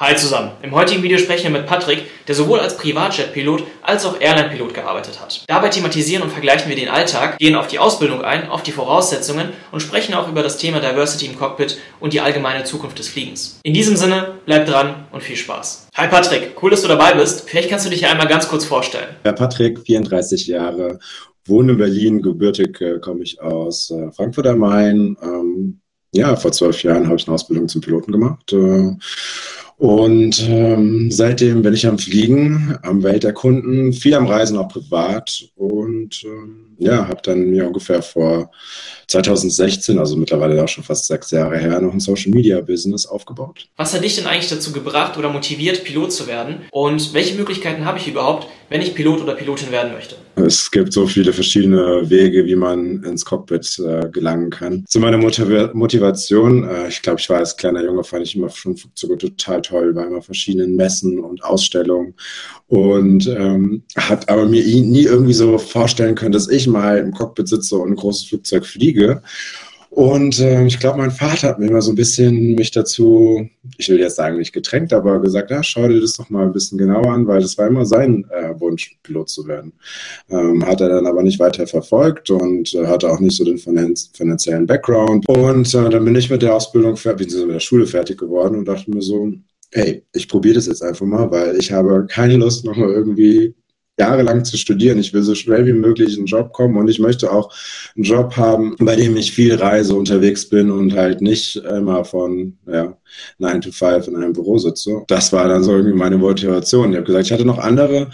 Hi zusammen. Im heutigen Video sprechen wir mit Patrick, der sowohl als Privatjet-Pilot als auch Airline-Pilot gearbeitet hat. Dabei thematisieren und vergleichen wir den Alltag, gehen auf die Ausbildung ein, auf die Voraussetzungen und sprechen auch über das Thema Diversity im Cockpit und die allgemeine Zukunft des Fliegens. In diesem Sinne, bleib dran und viel Spaß. Hi Patrick, cool, dass du dabei bist. Vielleicht kannst du dich ja einmal ganz kurz vorstellen. Ja, Patrick, 34 Jahre, wohne in Berlin, gebürtig äh, komme ich aus äh, Frankfurt am Main. Ähm, ja, vor zwölf Jahren habe ich eine Ausbildung zum Piloten gemacht. Äh, und ähm, seitdem bin ich am Fliegen, am Welt erkunden, viel am Reisen, auch privat. Und ähm, ja, habe dann mir ungefähr vor 2016, also mittlerweile auch schon fast sechs Jahre her, noch ein Social Media Business aufgebaut. Was hat dich denn eigentlich dazu gebracht oder motiviert, Pilot zu werden? Und welche Möglichkeiten habe ich überhaupt, wenn ich Pilot oder Pilotin werden möchte? Es gibt so viele verschiedene Wege, wie man ins Cockpit äh, gelangen kann. Zu meiner Motiv Motivation, äh, ich glaube, ich war als kleiner Junge, fand ich immer schon Flugzeuge total toll, war immer verschiedenen Messen und Ausstellungen und ähm, hat aber mir nie irgendwie so vorstellen können, dass ich mal im Cockpit sitze und ein großes Flugzeug fliege. Und äh, ich glaube, mein Vater hat mir immer so ein bisschen mich dazu, ich will jetzt sagen nicht gedrängt, aber gesagt, ja, schau dir das doch mal ein bisschen genauer an, weil das war immer sein äh, Wunsch, Pilot zu werden. Ähm, hat er dann aber nicht weiter verfolgt und äh, hatte auch nicht so den finanziellen Background. Und äh, dann bin ich mit der Ausbildung, fertig, mit der Schule fertig geworden und dachte mir so, hey, ich probiere das jetzt einfach mal, weil ich habe keine Lust, nochmal irgendwie jahrelang zu studieren. Ich will so schnell wie möglich in einen Job kommen und ich möchte auch einen Job haben, bei dem ich viel reise, unterwegs bin und halt nicht immer von ja, 9 to 5 in einem Büro sitze. Das war dann so irgendwie meine Motivation. Ich habe gesagt, ich hatte noch andere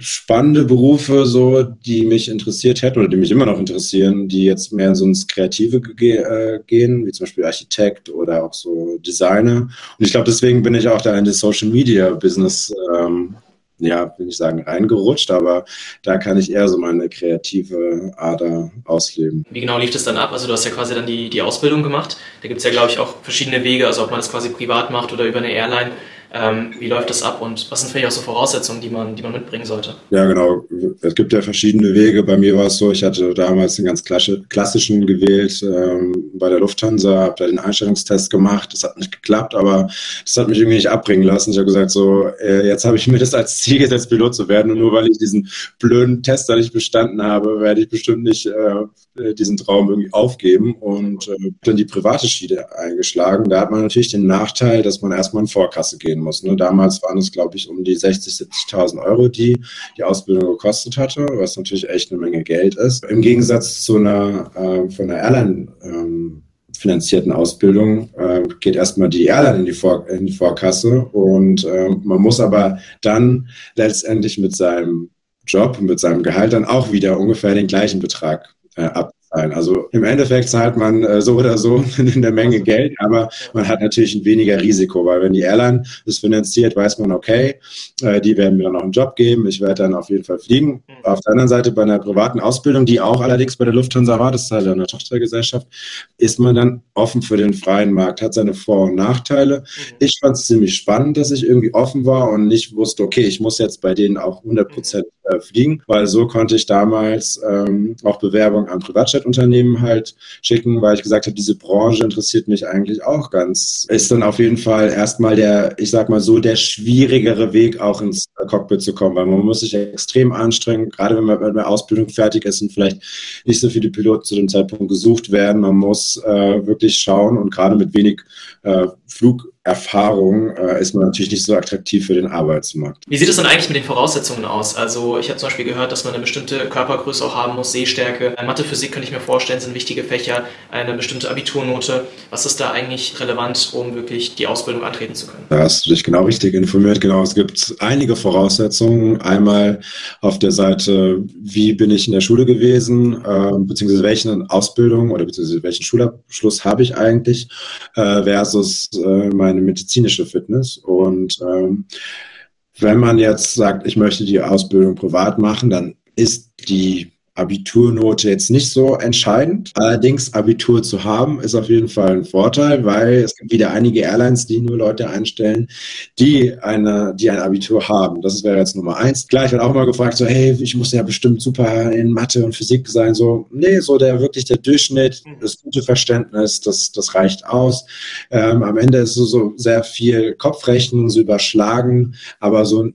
spannende Berufe, so die mich interessiert hätten oder die mich immer noch interessieren, die jetzt mehr so ins Kreative ge äh, gehen, wie zum Beispiel Architekt oder auch so Designer. Und ich glaube, deswegen bin ich auch da in das Social Media Business ähm, ja, will ich sagen, reingerutscht, aber da kann ich eher so meine kreative Ader ausleben. Wie genau lief das dann ab? Also du hast ja quasi dann die, die Ausbildung gemacht. Da gibt es ja, glaube ich, auch verschiedene Wege, also ob man das quasi privat macht oder über eine Airline. Ähm, wie läuft das ab und was sind vielleicht auch so Voraussetzungen, die man, die man mitbringen sollte? Ja, genau. Es gibt ja verschiedene Wege. Bei mir war es so, ich hatte damals den ganz klassischen gewählt ähm, bei der Lufthansa, habe da den Einstellungstest gemacht. Das hat nicht geklappt, aber das hat mich irgendwie nicht abbringen lassen. Ich habe gesagt, so, äh, jetzt habe ich mir das als Ziel gesetzt, Pilot zu werden. Und nur weil ich diesen blöden Test da nicht bestanden habe, werde ich bestimmt nicht äh, diesen Traum irgendwie aufgeben und äh, dann die private Schiene eingeschlagen. Da hat man natürlich den Nachteil, dass man erstmal in Vorkasse gehen muss. Ne? Damals waren es, glaube ich, um die 60.000, 70.000 Euro, die die Ausbildung gekostet hatte, was natürlich echt eine Menge Geld ist. Im Gegensatz zu einer äh, von einer Airline ähm, finanzierten Ausbildung äh, geht erstmal die Airline in die, Vor in die Vorkasse und äh, man muss aber dann letztendlich mit seinem Job mit seinem Gehalt dann auch wieder ungefähr den gleichen Betrag äh, ab sein. Also im Endeffekt zahlt man äh, so oder so in der Menge Geld, aber man hat natürlich ein weniger Risiko, weil wenn die Airline das finanziert, weiß man, okay, äh, die werden mir dann auch einen Job geben, ich werde dann auf jeden Fall fliegen. Mhm. Auf der anderen Seite bei einer privaten Ausbildung, die auch allerdings bei der Lufthansa war, das ist halt eine Tochtergesellschaft, ist man dann offen für den freien Markt, hat seine Vor- und Nachteile. Mhm. Ich fand es ziemlich spannend, dass ich irgendwie offen war und nicht wusste, okay, ich muss jetzt bei denen auch 100 Prozent äh, fliegen, weil so konnte ich damals ähm, auch Bewerbungen an Privatjet-Unternehmen halt schicken, weil ich gesagt habe, diese Branche interessiert mich eigentlich auch ganz. Ist dann auf jeden Fall erstmal der, ich sag mal so, der schwierigere Weg auch ins Cockpit zu kommen, weil man muss sich extrem anstrengen, gerade wenn man mit der Ausbildung fertig ist und vielleicht nicht so viele Piloten zu dem Zeitpunkt gesucht werden. Man muss äh, wirklich schauen und gerade mit wenig äh, Flug Erfahrung äh, ist man natürlich nicht so attraktiv für den Arbeitsmarkt. Wie sieht es dann eigentlich mit den Voraussetzungen aus? Also ich habe zum Beispiel gehört, dass man eine bestimmte Körpergröße auch haben muss, Sehstärke. Äh, Mathe, Physik könnte ich mir vorstellen, sind wichtige Fächer, eine bestimmte Abiturnote. Was ist da eigentlich relevant, um wirklich die Ausbildung antreten zu können? Da hast du dich genau richtig informiert. Genau, es gibt einige Voraussetzungen. Einmal auf der Seite, wie bin ich in der Schule gewesen, äh, beziehungsweise welche Ausbildung oder beziehungsweise welchen Schulabschluss habe ich eigentlich, äh, versus äh, meine eine medizinische Fitness. Und ähm, wenn man jetzt sagt, ich möchte die Ausbildung privat machen, dann ist die Abiturnote jetzt nicht so entscheidend. Allerdings Abitur zu haben, ist auf jeden Fall ein Vorteil, weil es gibt wieder einige Airlines, die nur Leute einstellen, die eine, die ein Abitur haben. Das wäre jetzt Nummer eins. Gleich wird auch mal gefragt, so, hey, ich muss ja bestimmt super in Mathe und Physik sein. So, nee, so der wirklich der Durchschnitt, das gute Verständnis, das, das reicht aus. Ähm, am Ende ist so, so sehr viel Kopfrechnen, so überschlagen, aber so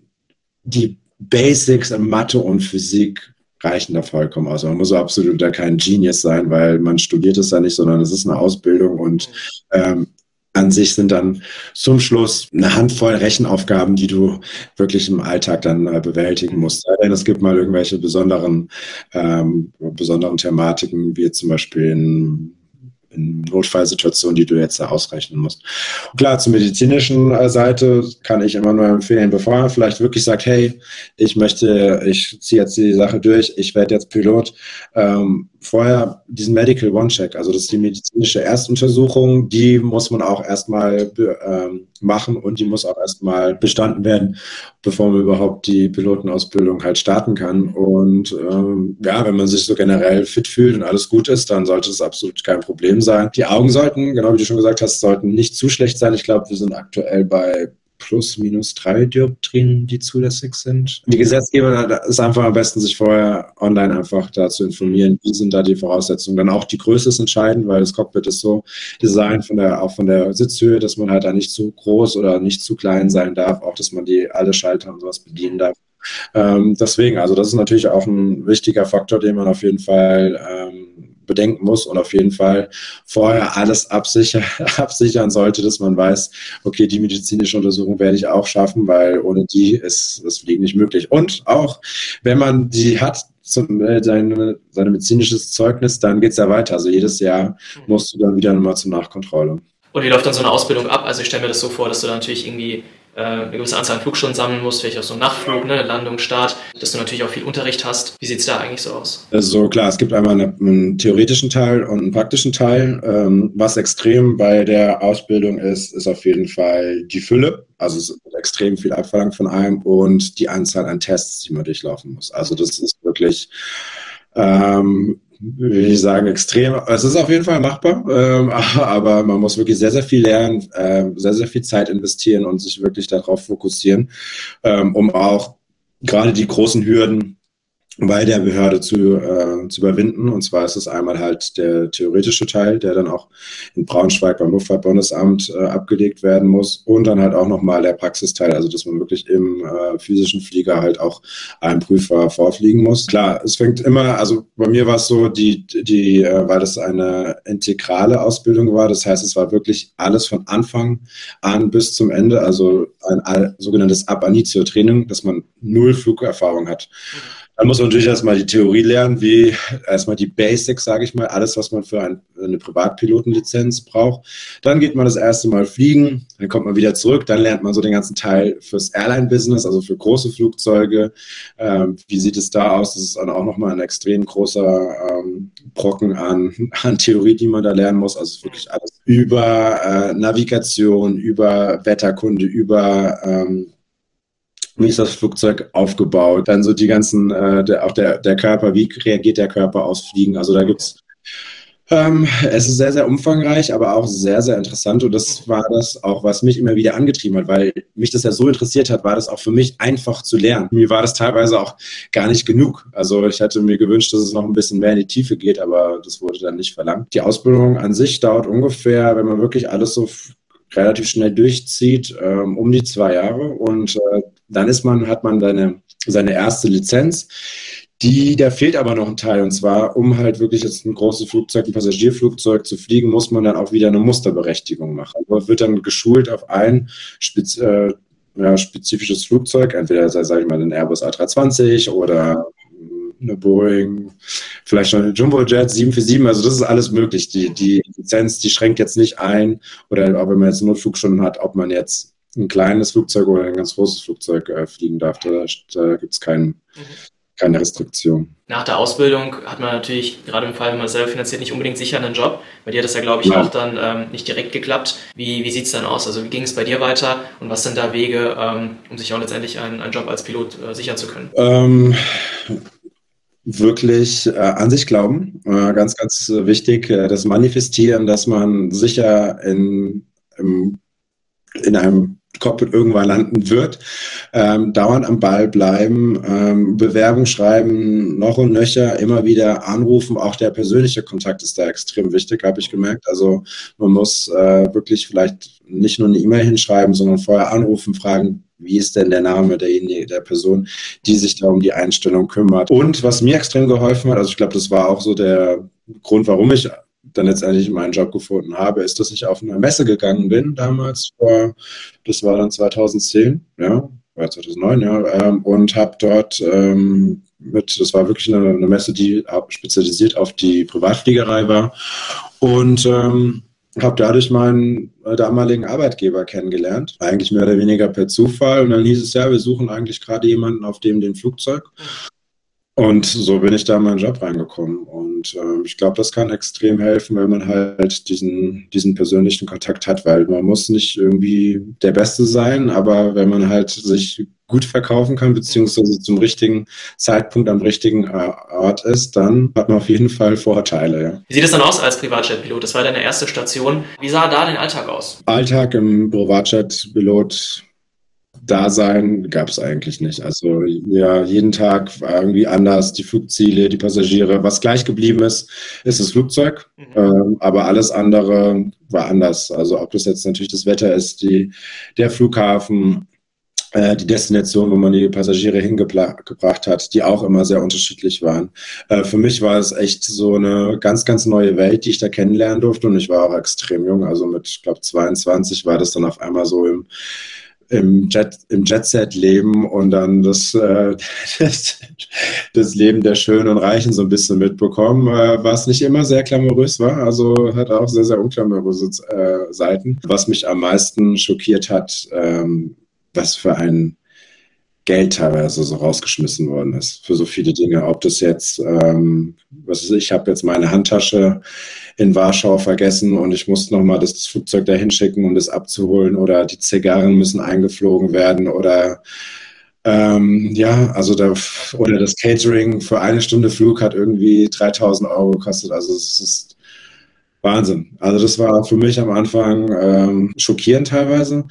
die Basics in Mathe und Physik reichen da vollkommen aus. Man muss absolut da kein Genius sein, weil man studiert es ja nicht, sondern es ist eine Ausbildung und ähm, an sich sind dann zum Schluss eine Handvoll Rechenaufgaben, die du wirklich im Alltag dann äh, bewältigen musst. Denn es gibt mal irgendwelche besonderen, ähm, besonderen Thematiken, wie zum Beispiel in in Notfallsituationen, die du jetzt da ausrechnen musst. Und klar, zur medizinischen äh, Seite kann ich immer nur empfehlen, bevor man vielleicht wirklich sagt, hey, ich möchte, ich ziehe jetzt die Sache durch, ich werde jetzt Pilot, ähm, vorher diesen Medical One-Check, also das ist die medizinische Erstuntersuchung, die muss man auch erstmal ähm, machen und die muss auch erstmal bestanden werden, bevor man überhaupt die Pilotenausbildung halt starten kann. Und ähm, ja, wenn man sich so generell fit fühlt und alles gut ist, dann sollte es absolut kein Problem sein. Die Augen sollten, genau wie du schon gesagt hast, sollten nicht zu schlecht sein. Ich glaube, wir sind aktuell bei plus minus drei Dioptrien, die zulässig sind. Die Gesetzgeber ist einfach am besten, sich vorher online einfach da zu informieren, wie sind da die Voraussetzungen. Dann auch die Größe ist entscheidend, weil das Cockpit ist so designt von der, auch von der Sitzhöhe, dass man halt da nicht zu groß oder nicht zu klein sein darf, auch dass man die alle Schalter und sowas bedienen darf. Ähm, deswegen, also das ist natürlich auch ein wichtiger Faktor, den man auf jeden Fall ähm, bedenken muss und auf jeden Fall vorher alles absichern, absichern sollte, dass man weiß, okay, die medizinische Untersuchung werde ich auch schaffen, weil ohne die ist das Fliegen nicht möglich. Und auch, wenn man die hat, zum, äh, seine, seine medizinisches Zeugnis, dann geht es ja weiter. Also jedes Jahr musst du dann wieder nochmal zur Nachkontrolle. Und wie läuft dann so eine Ausbildung ab? Also ich stelle mir das so vor, dass du dann natürlich irgendwie eine gewisse Anzahl an Flugstunden sammeln musst, vielleicht auch so ein Nachtflug, ne, Landung, Start, dass du natürlich auch viel Unterricht hast. Wie sieht es da eigentlich so aus? Also klar, es gibt einmal eine, einen theoretischen Teil und einen praktischen Teil. Ähm, was extrem bei der Ausbildung ist, ist auf jeden Fall die Fülle. Also es wird extrem viel abverlangt von einem und die Anzahl an Tests, die man durchlaufen muss. Also das ist wirklich ähm, will ich sagen, extrem. Es ist auf jeden Fall machbar, ähm, aber man muss wirklich sehr, sehr viel lernen, äh, sehr, sehr viel Zeit investieren und sich wirklich darauf fokussieren, ähm, um auch gerade die großen Hürden bei der Behörde zu, äh, zu überwinden. Und zwar ist es einmal halt der theoretische Teil, der dann auch in Braunschweig beim Luftfahrtbundesamt äh, abgelegt werden muss. Und dann halt auch nochmal der Praxisteil, also dass man wirklich im äh, physischen Flieger halt auch einem Prüfer vorfliegen muss. Klar, es fängt immer, also bei mir war es so, die, die, äh, weil das eine integrale Ausbildung war. Das heißt, es war wirklich alles von Anfang an bis zum Ende, also ein, sogenanntes Ab-Anitio-Training, dass man null Flugerfahrung hat. Dann muss man natürlich erstmal die Theorie lernen, wie erstmal die Basics, sage ich mal, alles, was man für ein, eine Privatpilotenlizenz braucht. Dann geht man das erste Mal fliegen, dann kommt man wieder zurück, dann lernt man so den ganzen Teil fürs Airline-Business, also für große Flugzeuge. Ähm, wie sieht es da aus? Das ist dann auch nochmal ein extrem großer ähm, Brocken an, an Theorie, die man da lernen muss. Also wirklich alles über äh, Navigation, über Wetterkunde, über ähm, wie ist das Flugzeug aufgebaut, dann so die ganzen, äh, der, auch der, der Körper, wie reagiert der Körper aufs Fliegen. Also da gibt's ähm, es ist sehr, sehr umfangreich, aber auch sehr, sehr interessant. Und das war das auch, was mich immer wieder angetrieben hat, weil mich das ja so interessiert hat, war das auch für mich einfach zu lernen. Mir war das teilweise auch gar nicht genug. Also ich hatte mir gewünscht, dass es noch ein bisschen mehr in die Tiefe geht, aber das wurde dann nicht verlangt. Die Ausbildung an sich dauert ungefähr, wenn man wirklich alles so relativ schnell durchzieht, ähm, um die zwei Jahre. Und äh, dann ist man, hat man seine, seine erste Lizenz. Die, da fehlt aber noch ein Teil. Und zwar, um halt wirklich jetzt ein großes Flugzeug, ein Passagierflugzeug zu fliegen, muss man dann auch wieder eine Musterberechtigung machen. Also wird dann geschult auf ein Spez äh, ja, spezifisches Flugzeug, entweder, sage ich mal, den Airbus A320 oder eine Boeing, vielleicht schon eine Jumbojet 747, also das ist alles möglich. Die, die Lizenz, die schränkt jetzt nicht ein, oder wenn man jetzt einen Notflug schon hat, ob man jetzt ein kleines Flugzeug oder ein ganz großes Flugzeug äh, fliegen darf. Da, da gibt es kein, mhm. keine Restriktion. Nach der Ausbildung hat man natürlich, gerade im Fall, wenn man selber finanziert, nicht unbedingt sicher einen Job. Bei dir hat das ja, glaube ich, ja. auch dann ähm, nicht direkt geklappt. Wie, wie sieht es dann aus? Also wie ging es bei dir weiter und was sind da Wege, ähm, um sich auch letztendlich einen, einen Job als Pilot äh, sichern zu können? Ähm, wirklich äh, an sich glauben. Äh, ganz, ganz wichtig, äh, das Manifestieren, dass man sicher in, im, in einem Cockpit irgendwann landen wird, ähm, dauernd am Ball bleiben, ähm, Bewerbung schreiben, noch und nöcher, immer wieder anrufen. Auch der persönliche Kontakt ist da extrem wichtig, habe ich gemerkt. Also man muss äh, wirklich vielleicht nicht nur eine E-Mail hinschreiben, sondern vorher anrufen, fragen, wie ist denn der Name derjenigen, der Person, die sich da um die Einstellung kümmert. Und was mir extrem geholfen hat, also ich glaube, das war auch so der Grund, warum ich dann letztendlich meinen Job gefunden habe, ist, dass ich auf eine Messe gegangen bin, damals vor, das war dann 2010, ja, war 2009, ja, ähm, und habe dort ähm, mit, das war wirklich eine, eine, Messe, die spezialisiert auf die Privatfliegerei war und ähm, habe dadurch meinen äh, damaligen Arbeitgeber kennengelernt, eigentlich mehr oder weniger per Zufall. Und dann hieß es ja, wir suchen eigentlich gerade jemanden auf dem den Flugzeug. Und so bin ich da in meinen Job reingekommen. Und äh, ich glaube, das kann extrem helfen, wenn man halt diesen, diesen persönlichen Kontakt hat, weil man muss nicht irgendwie der Beste sein, aber wenn man halt sich gut verkaufen kann, beziehungsweise zum richtigen Zeitpunkt am richtigen äh, Ort ist, dann hat man auf jeden Fall Vorteile. Ja. Wie sieht es dann aus als Privatjet-Pilot? Das war deine erste Station. Wie sah da dein Alltag aus? Alltag im Privatjet-Pilot Dasein gab es eigentlich nicht. Also ja, jeden Tag war irgendwie anders, die Flugziele, die Passagiere. Was gleich geblieben ist, ist das Flugzeug, mhm. ähm, aber alles andere war anders. Also ob das jetzt natürlich das Wetter ist, die, der Flughafen, äh, die Destination, wo man die Passagiere hingebracht hat, die auch immer sehr unterschiedlich waren. Äh, für mich war es echt so eine ganz, ganz neue Welt, die ich da kennenlernen durfte und ich war auch extrem jung, also mit, ich glaube, 22 war das dann auf einmal so im im Jet, im Jetset leben und dann das, äh, das, das, Leben der Schönen und Reichen so ein bisschen mitbekommen, äh, was nicht immer sehr glamourös war. Also hat auch sehr, sehr unglamouröse äh, Seiten. Was mich am meisten schockiert hat, ähm, was für ein Geld teilweise so rausgeschmissen worden ist für so viele Dinge. Ob das jetzt, ähm, was ist, ich habe jetzt meine Handtasche in Warschau vergessen und ich muss nochmal das, das Flugzeug dahin schicken, um das abzuholen oder die Zigarren müssen eingeflogen werden oder ähm, ja, also da, oder das Catering für eine Stunde Flug hat irgendwie 3000 Euro gekostet. Also es ist Wahnsinn. Also das war für mich am Anfang ähm, schockierend teilweise,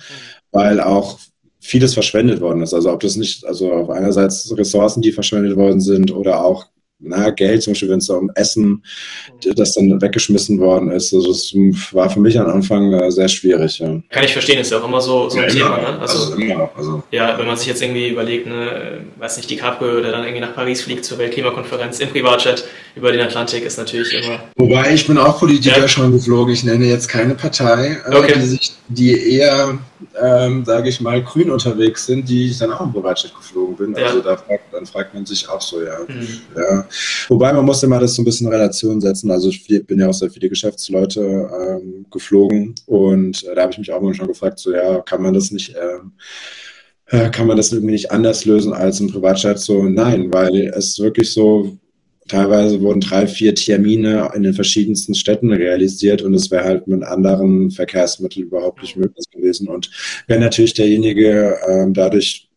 weil auch vieles verschwendet worden ist. Also ob das nicht, also auf einerseits Ressourcen, die verschwendet worden sind oder auch na, Geld, zum Beispiel, wenn es da um Essen, das dann weggeschmissen worden ist. Also das war für mich am Anfang äh, sehr schwierig. Ja. Kann ich verstehen, ist ja auch immer so, so ein ja, Thema. Ne? Also, also, immer, also, Ja, wenn man sich jetzt irgendwie überlegt, ne, weiß nicht, DiCaprio, der dann irgendwie nach Paris fliegt zur Weltklimakonferenz im Privatjet über den Atlantik, ist natürlich immer... Wobei, ich bin auch Politiker ja. schon geflogen. Ich nenne jetzt keine Partei, äh, okay. die, sich, die eher, ähm, sage ich mal, grün unterwegs sind, die ich dann auch im Privatjet geflogen bin. Also da fragt, dann fragt man sich auch so, ja, mhm. ja Wobei man muss immer das so ein bisschen in Relation setzen. Also ich bin ja auch sehr viele Geschäftsleute ähm, geflogen und äh, da habe ich mich auch mal schon gefragt, so ja, kann man das nicht, ähm, äh, kann man das irgendwie nicht anders lösen als im Privatchat? So nein, weil es wirklich so, teilweise wurden drei, vier Termine in den verschiedensten Städten realisiert und es wäre halt mit anderen Verkehrsmitteln überhaupt nicht möglich gewesen. Und wenn natürlich derjenige ähm, dadurch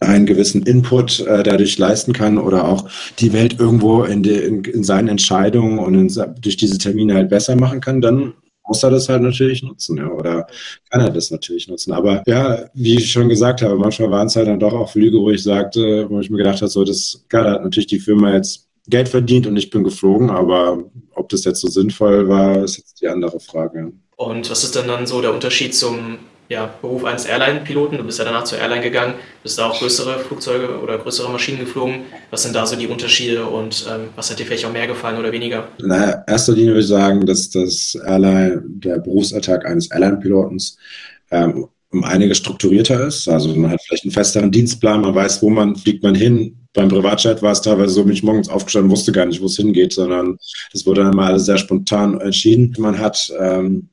einen gewissen Input äh, dadurch leisten kann oder auch die Welt irgendwo in, de, in, in seinen Entscheidungen und in, durch diese Termine halt besser machen kann, dann muss er das halt natürlich nutzen, ja, oder kann er das natürlich nutzen. Aber ja, wie ich schon gesagt habe, manchmal waren es halt dann doch auch Flüge, wo ich sagte, wo ich mir gedacht habe, so, das, klar, da hat natürlich die Firma jetzt Geld verdient und ich bin geflogen, aber ob das jetzt so sinnvoll war, ist jetzt die andere Frage. Und was ist denn dann so der Unterschied zum ja, Beruf eines Airline-Piloten. Du bist ja danach zur Airline gegangen, bist da auch größere Flugzeuge oder größere Maschinen geflogen. Was sind da so die Unterschiede und ähm, was hat dir vielleicht auch mehr gefallen oder weniger? In erster Linie würde ich sagen, dass das Airline, der Berufsalltag eines Airline-Pilotens ähm, um einiges strukturierter ist. Also man hat vielleicht einen festeren Dienstplan, man weiß, wo man fliegt man hin. Beim Privatjet war es teilweise so, bin ich morgens aufgestanden, wusste gar nicht, wo es hingeht, sondern das wurde dann mal alles sehr spontan entschieden. Man hat ähm,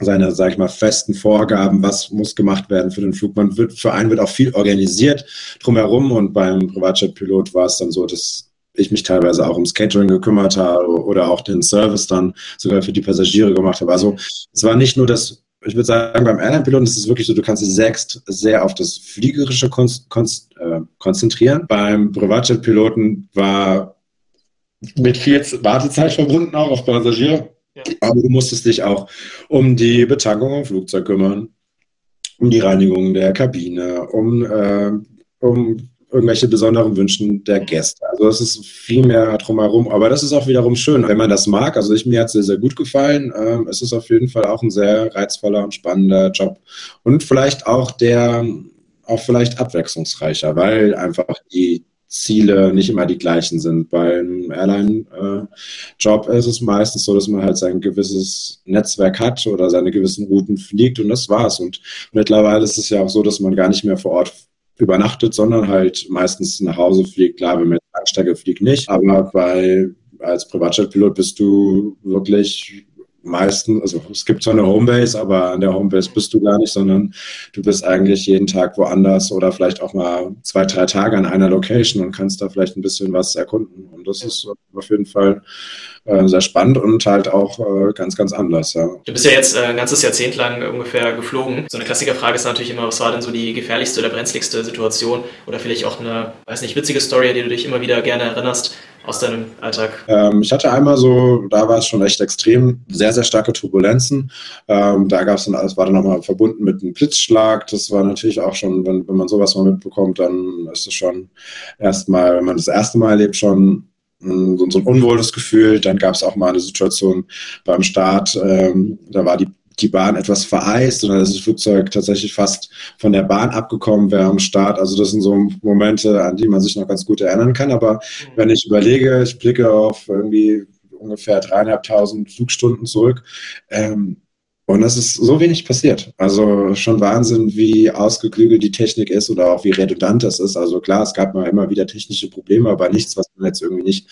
seine, sag ich mal, festen Vorgaben, was muss gemacht werden für den Flug. Man wird, für einen wird auch viel organisiert drumherum und beim Privatjet-Pilot war es dann so, dass ich mich teilweise auch ums Catering gekümmert habe oder auch den Service dann sogar für die Passagiere gemacht habe. Also es war nicht nur das ich würde sagen, beim Airline-Piloten ist es wirklich so, du kannst dich sehr, sehr auf das Fliegerische äh, konzentrieren. Beim Privatjet-Piloten war mit viel Wartezeit verbunden, auch auf Passagier. Aber du musstest dich auch um die Betankung im Flugzeug kümmern, um die Reinigung der Kabine, um, äh, um irgendwelche besonderen Wünschen der Gäste. Also es ist viel mehr drumherum, aber das ist auch wiederum schön, wenn man das mag. Also ich, mir hat es sehr, sehr gut gefallen. Ähm, es ist auf jeden Fall auch ein sehr reizvoller und spannender Job und vielleicht auch der auch vielleicht abwechslungsreicher, weil einfach die Ziele nicht immer die gleichen sind. Beim Airline-Job ist es meistens so, dass man halt sein gewisses Netzwerk hat oder seine gewissen Routen fliegt und das war's. Und mittlerweile ist es ja auch so, dass man gar nicht mehr vor Ort übernachtet, sondern halt meistens nach Hause fliegt. Klar, wenn man Langstrecke fliegt nicht, aber bei als Privatjetpilot bist du wirklich meisten, also es gibt zwar eine Homebase, aber an der Homebase bist du gar nicht, sondern du bist eigentlich jeden Tag woanders oder vielleicht auch mal zwei, drei Tage an einer Location und kannst da vielleicht ein bisschen was erkunden. Und das ist auf jeden Fall äh, sehr spannend und halt auch äh, ganz, ganz anders. Ja. Du bist ja jetzt äh, ein ganzes Jahrzehnt lang ungefähr geflogen. So eine Klassikerfrage ist natürlich immer, was war denn so die gefährlichste oder brenzligste Situation oder vielleicht auch eine, weiß nicht, witzige Story, die du dich immer wieder gerne erinnerst aus deinem Alltag? Ähm, ich hatte einmal so, da war es schon echt extrem, sehr, sehr starke Turbulenzen. Ähm, da gab es dann, alles war dann nochmal verbunden mit einem Blitzschlag. Das war natürlich auch schon, wenn, wenn man sowas mal mitbekommt, dann ist es schon erstmal, wenn man das erste Mal erlebt, schon so, ein unwohles Gefühl. Dann gab es auch mal eine Situation beim Start, ähm, da war die die Bahn etwas vereist und dann ist das Flugzeug tatsächlich fast von der Bahn abgekommen wäre am Start. Also das sind so Momente, an die man sich noch ganz gut erinnern kann. Aber mhm. wenn ich überlege, ich blicke auf irgendwie ungefähr dreieinhalbtausend Flugstunden zurück, ähm, und es ist so wenig passiert. Also schon Wahnsinn, wie ausgeklügelt die Technik ist oder auch wie redundant das ist. Also klar, es gab mal immer wieder technische Probleme, aber nichts, was man jetzt irgendwie nicht,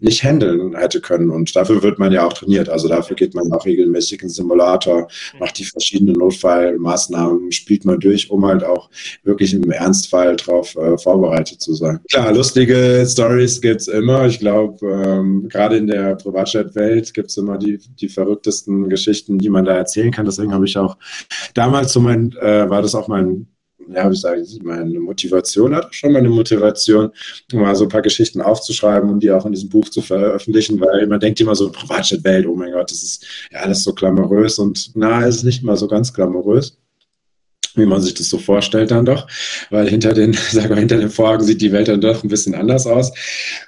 nicht handeln hätte können. Und dafür wird man ja auch trainiert. Also dafür geht man auch regelmäßig in Simulator, macht die verschiedenen Notfallmaßnahmen, spielt man durch, um halt auch wirklich im Ernstfall darauf äh, vorbereitet zu sein. Klar, lustige Stories gibt's immer. Ich glaube, ähm, gerade in der Privatjet-Welt gibt's immer die, die verrücktesten Geschichten, die man da erzählt erzählen kann. Deswegen habe ich auch damals so mein, äh, war das auch mein, ja, wie sage ich, meine Motivation, hat schon meine Motivation, mal so ein paar Geschichten aufzuschreiben und die auch in diesem Buch zu veröffentlichen, weil man denkt immer so, Privatjet-Welt, oh mein Gott, das ist ja alles so glamourös und na, es ist nicht mal so ganz glamourös wie man sich das so vorstellt dann doch, weil hinter den, sag mal, hinter den Vorhagen sieht die Welt dann doch ein bisschen anders aus.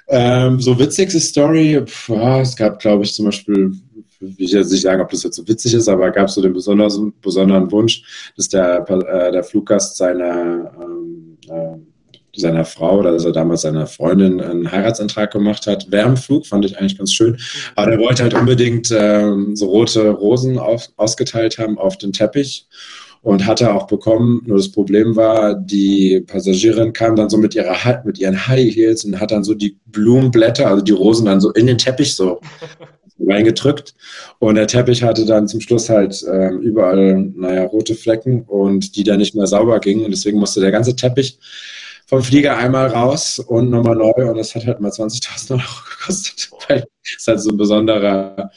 Ähm, so witzigste Story, pf, es gab, glaube ich, zum Beispiel will ich jetzt nicht sagen, ob das jetzt so witzig ist, aber gab es so den besonderen, besonderen Wunsch, dass der, äh, der Fluggast seiner, ähm, äh, seiner Frau oder dass er damals seiner Freundin einen Heiratsantrag gemacht hat. Wärmflug fand ich eigentlich ganz schön. Aber er wollte halt unbedingt ähm, so rote Rosen auf, ausgeteilt haben auf den Teppich und hatte auch bekommen. Nur das Problem war, die Passagierin kam dann so mit ihrer mit ihren High Heels und hat dann so die Blumenblätter, also die Rosen dann so in den Teppich so reingedrückt. Und der Teppich hatte dann zum Schluss halt äh, überall, naja, rote Flecken und die dann nicht mehr sauber gingen. Und deswegen musste der ganze Teppich vom Flieger einmal raus und nochmal neu. Und das hat halt mal 20.000 Euro gekostet, weil es halt so ein besonderer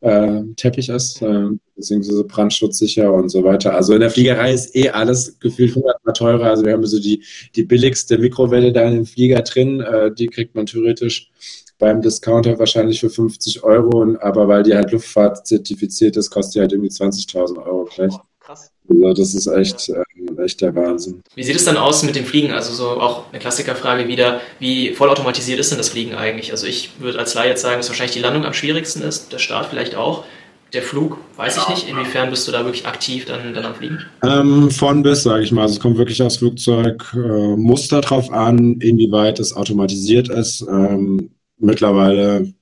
äh, Teppich ist, äh, beziehungsweise brandschutzsicher und so weiter. Also in der Fliegerei ist eh alles gefühlt hundertmal teurer. Also wir haben so die, die billigste Mikrowelle da in dem Flieger drin, äh, die kriegt man theoretisch beim Discounter wahrscheinlich für 50 Euro, aber weil die halt Luftfahrt zertifiziert ist, kostet die halt irgendwie 20.000 Euro gleich. Oh, krass. Also das ist echt, äh, echt der Wahnsinn. Wie sieht es dann aus mit dem Fliegen? Also so auch eine Klassikerfrage wieder, wie vollautomatisiert ist denn das Fliegen eigentlich? Also ich würde als Laie jetzt sagen, dass wahrscheinlich die Landung am schwierigsten ist, der Start vielleicht auch. Der Flug, weiß ich nicht, inwiefern bist du da wirklich aktiv dann, dann am Fliegen? Ähm, von bis, sage ich mal. Also es kommt wirklich aufs Flugzeug äh, Muster drauf an, inwieweit es automatisiert ist. Ähm, mittlerweile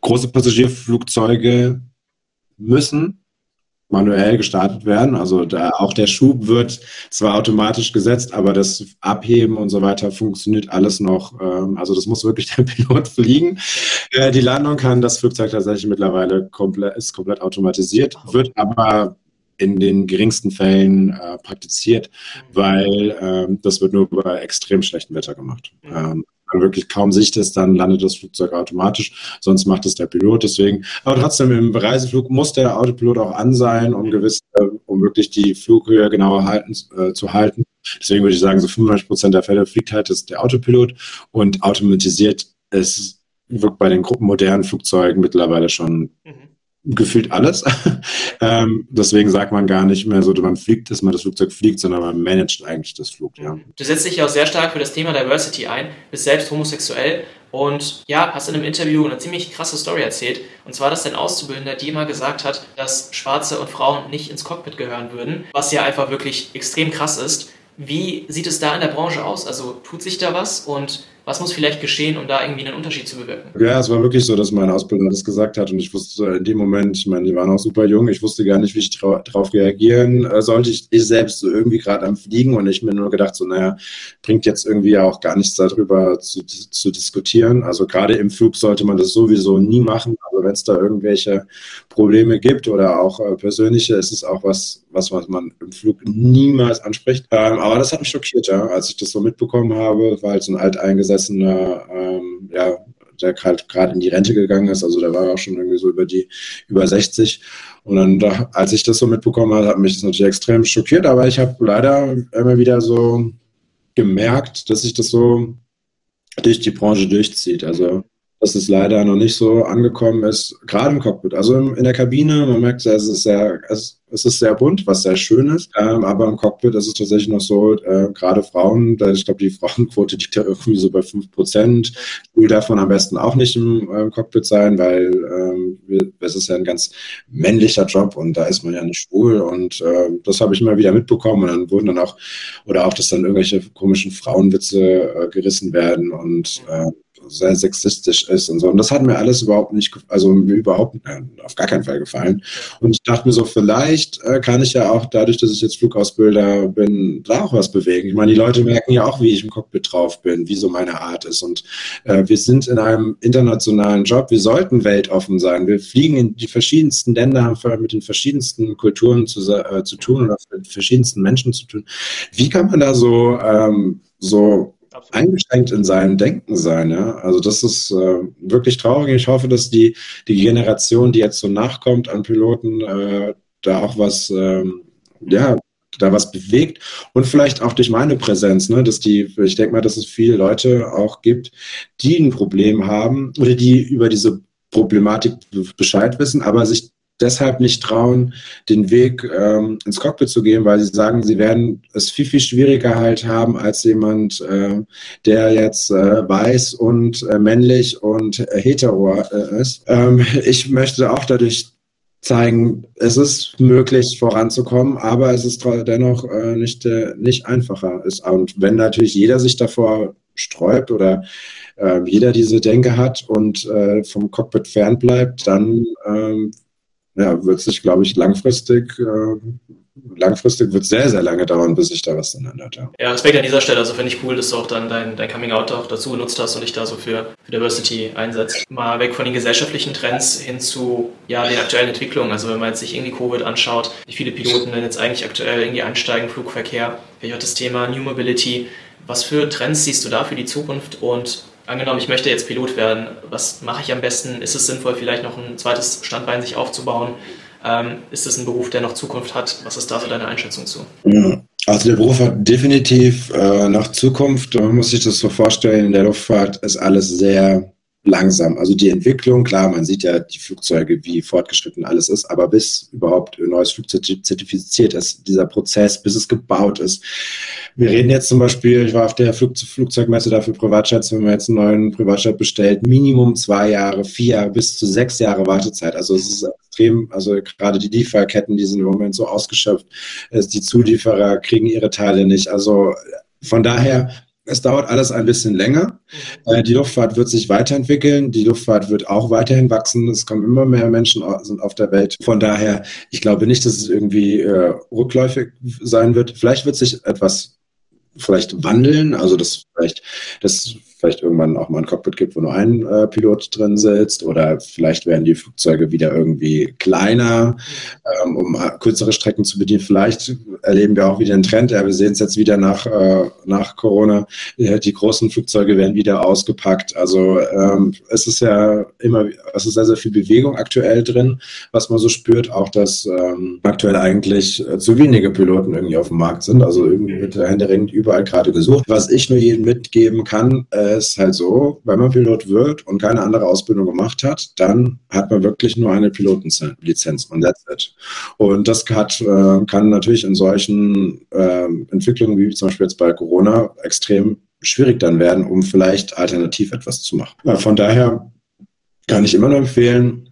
große Passagierflugzeuge müssen manuell gestartet werden. Also da, auch der Schub wird zwar automatisch gesetzt, aber das Abheben und so weiter funktioniert alles noch. Ähm, also das muss wirklich der Pilot fliegen. Äh, die Landung kann das Flugzeug tatsächlich mittlerweile komplett, ist komplett automatisiert, wird aber in den geringsten Fällen äh, praktiziert, weil ähm, das wird nur bei extrem schlechtem Wetter gemacht. Ähm, man wirklich kaum Sicht ist, dann landet das Flugzeug automatisch, sonst macht es der Pilot. Deswegen, aber trotzdem im Reiseflug muss der Autopilot auch an sein, um gewisse um wirklich die Flughöhe genauer halten, äh, zu halten. Deswegen würde ich sagen, so 95 Prozent der Fälle fliegt halt ist der Autopilot und automatisiert ist wirkt bei den gruppenmodernen Flugzeugen mittlerweile schon mhm gefühlt alles. ähm, deswegen sagt man gar nicht mehr so, man fliegt, dass man das Flugzeug fliegt, sondern man managt eigentlich das Flug. Ja. Du setzt dich ja auch sehr stark für das Thema Diversity ein, bist selbst homosexuell und ja, hast in einem Interview eine ziemlich krasse Story erzählt. Und zwar, dass dein Auszubildender dir mal gesagt hat, dass Schwarze und Frauen nicht ins Cockpit gehören würden, was ja einfach wirklich extrem krass ist. Wie sieht es da in der Branche aus? Also tut sich da was und was muss vielleicht geschehen, um da irgendwie einen Unterschied zu bewirken? Ja, es war wirklich so, dass mein Ausbilder das gesagt hat und ich wusste in dem Moment, ich meine, die waren auch super jung, ich wusste gar nicht, wie ich darauf reagieren äh, sollte. Ich, ich selbst so irgendwie gerade am Fliegen und ich mir nur gedacht, so, naja, bringt jetzt irgendwie auch gar nichts darüber zu, zu diskutieren. Also gerade im Flug sollte man das sowieso nie machen. Aber wenn es da irgendwelche Probleme gibt oder auch äh, persönliche, ist es auch was, was, was man im Flug niemals anspricht. Ähm, aber das hat mich schockiert, ja, als ich das so mitbekommen habe, weil es ein alteingesessener alteingesessener, ähm, ja, der halt gerade in die Rente gegangen ist, also der war auch schon irgendwie so über die, über 60. Und dann, da, als ich das so mitbekommen habe, hat mich das natürlich extrem schockiert, aber ich habe leider immer wieder so gemerkt, dass sich das so durch die Branche durchzieht. Also dass es leider noch nicht so angekommen ist, gerade im Cockpit. Also in der Kabine, man merkt, es ist sehr, es, es ist sehr bunt, was sehr schön ist. Ähm, aber im Cockpit ist es tatsächlich noch so, äh, gerade Frauen, da, ich glaube, die Frauenquote liegt ja irgendwie so bei fünf Prozent. Schwul davon am besten auch nicht im äh, Cockpit sein, weil ähm, es ist ja ein ganz männlicher Job und da ist man ja nicht schwul. Und äh, das habe ich immer wieder mitbekommen. Und dann wurden dann auch, oder auch, dass dann irgendwelche komischen Frauenwitze äh, gerissen werden und äh, sehr sexistisch ist und so. Und das hat mir alles überhaupt nicht, also mir überhaupt äh, auf gar keinen Fall gefallen. Und ich dachte mir so, vielleicht äh, kann ich ja auch dadurch, dass ich jetzt Flugausbilder bin, da auch was bewegen. Ich meine, die Leute merken ja auch, wie ich im Cockpit drauf bin, wie so meine Art ist. Und äh, wir sind in einem internationalen Job. Wir sollten weltoffen sein. Wir fliegen in die verschiedensten Länder, haben mit den verschiedensten Kulturen zu, äh, zu tun oder mit verschiedensten Menschen zu tun. Wie kann man da so, ähm, so Absolut. eingeschränkt in seinem Denken sein. Ja? Also das ist äh, wirklich traurig. Ich hoffe, dass die, die Generation, die jetzt so nachkommt an Piloten, äh, da auch was, ähm, ja, da was bewegt und vielleicht auch durch meine Präsenz, ne, dass die, ich denke mal, dass es viele Leute auch gibt, die ein Problem haben oder die über diese Problematik Bescheid wissen, aber sich deshalb nicht trauen, den Weg ähm, ins Cockpit zu gehen, weil sie sagen, sie werden es viel, viel schwieriger halt haben als jemand, äh, der jetzt äh, weiß und äh, männlich und äh, hetero äh, ist. Ähm, ich möchte auch dadurch zeigen, es ist möglich voranzukommen, aber es ist dennoch äh, nicht, nicht einfacher ist. Und wenn natürlich jeder sich davor sträubt oder äh, jeder diese Denke hat und vom Cockpit fernbleibt, dann ähm, ja, wird sich, glaube ich, langfristig, äh, langfristig wird sehr, sehr lange dauern, bis sich da was dann ändert. Ja, ja Respekt an dieser Stelle. Also finde ich cool, dass du auch dann dein, dein Coming Out auch dazu genutzt hast und dich da so für, für Diversity einsetzt. Mal weg von den gesellschaftlichen Trends hin zu ja, den aktuellen Entwicklungen. Also wenn man jetzt sich irgendwie Covid anschaut, wie viele Piloten denn jetzt eigentlich aktuell irgendwie einsteigen, Flugverkehr, vielleicht auch das Thema New Mobility. Was für Trends siehst du da für die Zukunft und angenommen, ich möchte jetzt Pilot werden, was mache ich am besten? Ist es sinnvoll, vielleicht noch ein zweites Standbein sich aufzubauen? Ähm, ist es ein Beruf, der noch Zukunft hat? Was ist da so deine Einschätzung zu? Also der Beruf hat definitiv äh, noch Zukunft. Man muss sich das so vorstellen, in der Luftfahrt ist alles sehr langsam. Also die Entwicklung, klar, man sieht ja die Flugzeuge, wie fortgeschritten alles ist, aber bis überhaupt ein neues Flugzeug zertifiziert ist, dieser Prozess, bis es gebaut ist. Wir reden jetzt zum Beispiel, ich war auf der Flug Flugzeugmesse dafür Privatjets, wenn man jetzt einen neuen Privatjet bestellt, Minimum zwei Jahre, vier Jahre, bis zu sechs Jahre Wartezeit. Also es ist extrem, also gerade die Lieferketten, die sind im Moment so ausgeschöpft, die Zulieferer kriegen ihre Teile nicht. Also von daher es dauert alles ein bisschen länger. Mhm. Äh, die Luftfahrt wird sich weiterentwickeln. Die Luftfahrt wird auch weiterhin wachsen. Es kommen immer mehr Menschen sind auf der Welt. Von daher, ich glaube nicht, dass es irgendwie äh, rückläufig sein wird. Vielleicht wird sich etwas vielleicht wandeln. Also das vielleicht, dass vielleicht irgendwann auch mal ein Cockpit gibt, wo nur ein äh, Pilot drin sitzt oder vielleicht werden die Flugzeuge wieder irgendwie kleiner, ähm, um äh, kürzere Strecken zu bedienen. Vielleicht erleben wir auch wieder einen Trend. Ja, wir sehen es jetzt wieder nach, äh, nach Corona. Die großen Flugzeuge werden wieder ausgepackt. Also ähm, es ist ja immer, es ist sehr, sehr viel Bewegung aktuell drin, was man so spürt. Auch, dass ähm, aktuell eigentlich äh, zu wenige Piloten irgendwie auf dem Markt sind. Also irgendwie wird händeringend überall gerade gesucht. Was ich nur jedem mitgeben kann, äh, ist halt so, wenn man Pilot wird und keine andere Ausbildung gemacht hat, dann hat man wirklich nur eine Pilotenlizenz und that's it. Und das hat, äh, kann natürlich in solchen äh, Entwicklungen wie zum Beispiel jetzt bei Corona extrem schwierig dann werden, um vielleicht alternativ etwas zu machen. Von daher kann ich immer nur empfehlen,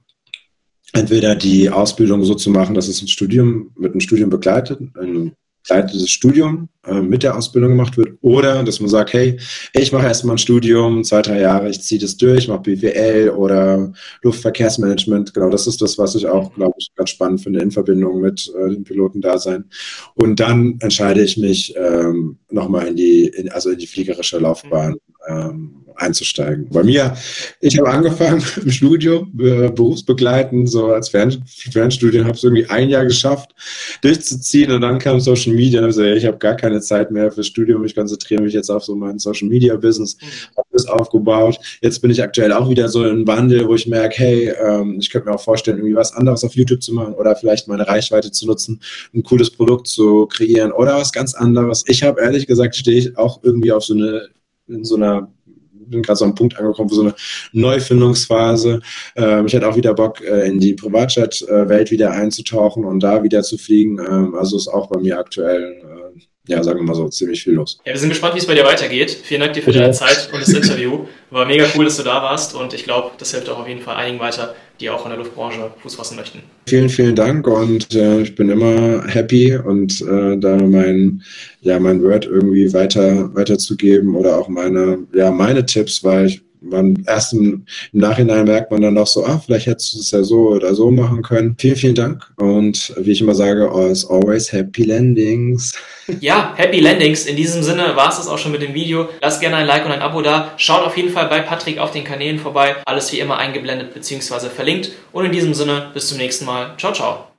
entweder die Ausbildung so zu machen, dass es ein Studium mit einem Studium begleitet, ein begleitetes Studium äh, mit der Ausbildung gemacht wird, oder dass man sagt, hey, ich mache erstmal ein Studium, zwei, drei Jahre, ich ziehe das durch, mache BWL oder Luftverkehrsmanagement. Genau, das ist das, was ich auch, glaube ich, ganz spannend finde in Verbindung mit äh, dem Pilotendasein. Und dann entscheide ich mich ähm, nochmal in die, in, also in die fliegerische Laufbahn ähm, einzusteigen. Bei mir, ich habe angefangen im Studium, äh, berufsbegleitend, so als Fern Fernstudien, habe es irgendwie ein Jahr geschafft, durchzuziehen und dann kam Social Media und habe gesagt, ich habe gar keine Zeit mehr fürs Studium, ich konzentriere mich jetzt auf so mein Social Media Business, mhm. habe das aufgebaut. Jetzt bin ich aktuell auch wieder so in Wandel, wo ich merke, hey, ähm, ich könnte mir auch vorstellen, irgendwie was anderes auf YouTube zu machen oder vielleicht meine Reichweite zu nutzen, ein cooles Produkt zu kreieren oder was ganz anderes. Ich habe ehrlich gesagt, stehe ich auch irgendwie auf so eine in so einer bin gerade so am Punkt angekommen, wo so eine Neufindungsphase. Ähm, ich hatte auch wieder Bock, äh, in die Privatchat-Welt wieder einzutauchen und da wieder zu fliegen. Ähm, also ist auch bei mir aktuell, äh, ja, sagen wir mal so, ziemlich viel los. Ja, wir sind gespannt, wie es bei dir weitergeht. Vielen Dank dir für deine Zeit und das Interview. War mega cool, dass du da warst und ich glaube, das hilft auch auf jeden Fall einigen weiter, die auch in der Luftbranche Fuß fassen möchten. Vielen, vielen Dank und äh, ich bin immer happy und äh, da mein, ja, mein Word irgendwie weiter, weiterzugeben oder auch meine, ja, meine Tipps, weil ich man erst im, im, Nachhinein merkt man dann noch so, ah, vielleicht hättest du es ja so oder so machen können. Vielen, vielen Dank. Und wie ich immer sage, as always, happy landings. Ja, happy landings. In diesem Sinne war es das auch schon mit dem Video. Lasst gerne ein Like und ein Abo da. Schaut auf jeden Fall bei Patrick auf den Kanälen vorbei. Alles wie immer eingeblendet bzw. verlinkt. Und in diesem Sinne, bis zum nächsten Mal. Ciao, ciao.